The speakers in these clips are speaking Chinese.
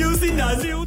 要先人，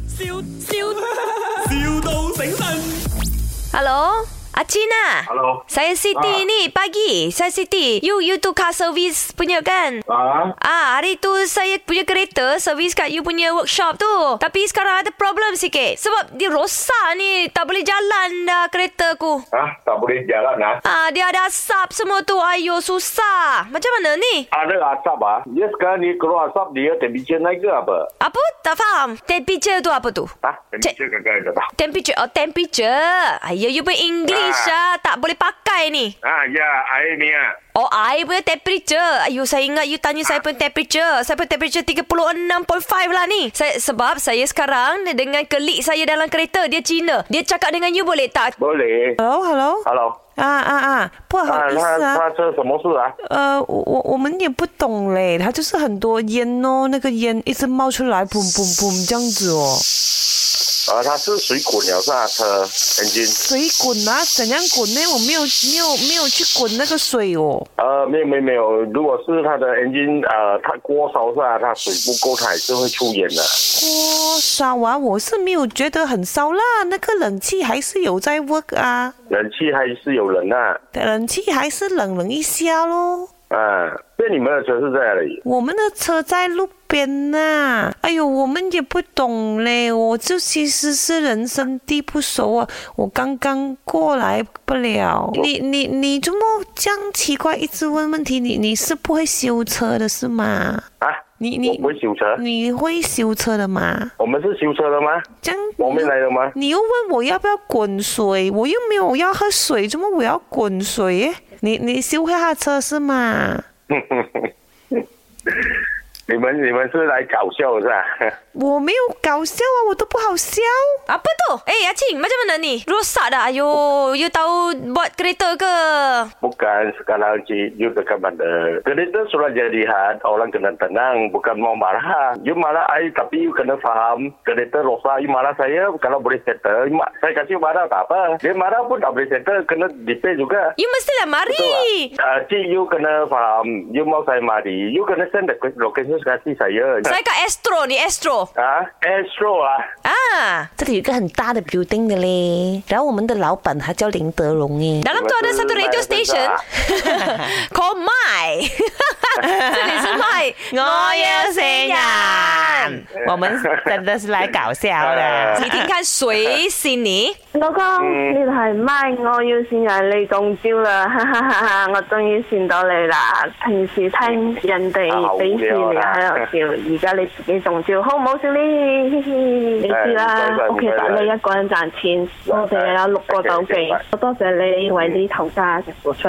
笑笑笑，笑到醒神。Hello。Acina. Ah, Hello. Saya Siti ah. ni pagi. Saya Siti. You you tu car service punya kan? Ah. Ah, hari tu saya punya kereta service kat you punya workshop tu. Tapi sekarang ada problem sikit. Sebab dia rosak ni, tak boleh jalan dah kereta aku. Ah, tak boleh jalan lah? Ah, dia ada asap semua tu. Ayo susah. Macam mana ni? Ada asap ah. Dia sekarang ni keluar asap dia temperature naik ke apa? Apa? Tak faham. Temperature tu apa tu? Ah, temperature C- kagak dah. Temperature, oh, temperature. Ayo you be English. Ah. ah. Tak boleh pakai ni. Ah, ya, air ni ah. Oh, air punya temperature. Ayo, saya ingat you tanya saya punya temperature. Saya punya temperature 36.5 lah ni. Saya, sebab saya sekarang dengan kelik saya dalam kereta. Dia Cina. Dia cakap dengan you boleh tak? Boleh. Hello Hello， Hello. 啊啊啊，不好啊，意思他啊，他是什么事啊？呃，我我我们也不懂嘞，它就是很多烟哦，那个烟一直冒出来，砰砰砰这样子哦， 啊，它是水滚了是吧？车 engine 水滚啊？怎样滚呢？我没有没有没有去滚那个水哦。呃，没有没有没有。如果是它的 engine 啊，它过烧吧？它水不够，它还是会出烟的。锅烧啊？我是没有觉得很烧啦，那个冷气还是有在 work 啊。冷气还是有人啊。冷气还是冷冷一下喽。啊，那你们的车是在？哪里？我们的车在路边呐。哎呦，我们也不懂嘞，我这其实是人生地不熟啊，我刚刚过来不了。你你你这么这样奇怪，一直问问题，你你是不会修车的是吗？啊，你你不会修车？你会修车的吗？我们是修车的吗？这样我们来的吗？你又问我要不要滚水，我又没有要喝水，怎么我要滚水？你你修一下车是吗？你们你们是来搞笑是吧？我没有搞笑啊，我都不好笑。 Apa tu? Eh, Acing, macam mana ni? Rosak dah. Ayo, you tahu buat kereta ke? Bukan sekarang Cik, you dekat bandar. Kereta sudah jadi had, orang kena tenang, bukan mau marah. You marah I, tapi you kena faham. Kereta rosak, you marah saya, kalau boleh settle, you ma- saya kasih marah tak apa. Dia marah pun tak boleh settle, kena dipay juga. You mestilah mari. Betul tak? Uh, Cik, you kena faham. You mau saya mari, you kena send the location 所以叫 Astro，你 Astro 啊？Astro 啊？啊，这里有一个很大的 building 的咧，然后我们的老板还叫林德荣耶，然后我们做的是一个 radio station，call my，哈哈哈哈哈，这里是 my，我也是呀。我们真的是来搞笑的，你听下谁是你？老公，你系咪我要先人你中招啦？哈哈哈！我终于见到你啦！平时听人哋俾钱你喺度笑，而家你自己中招，好唔好先？你知啦，屋企得你一个人赚钱，我哋有六个斗好多谢你为呢头家付出。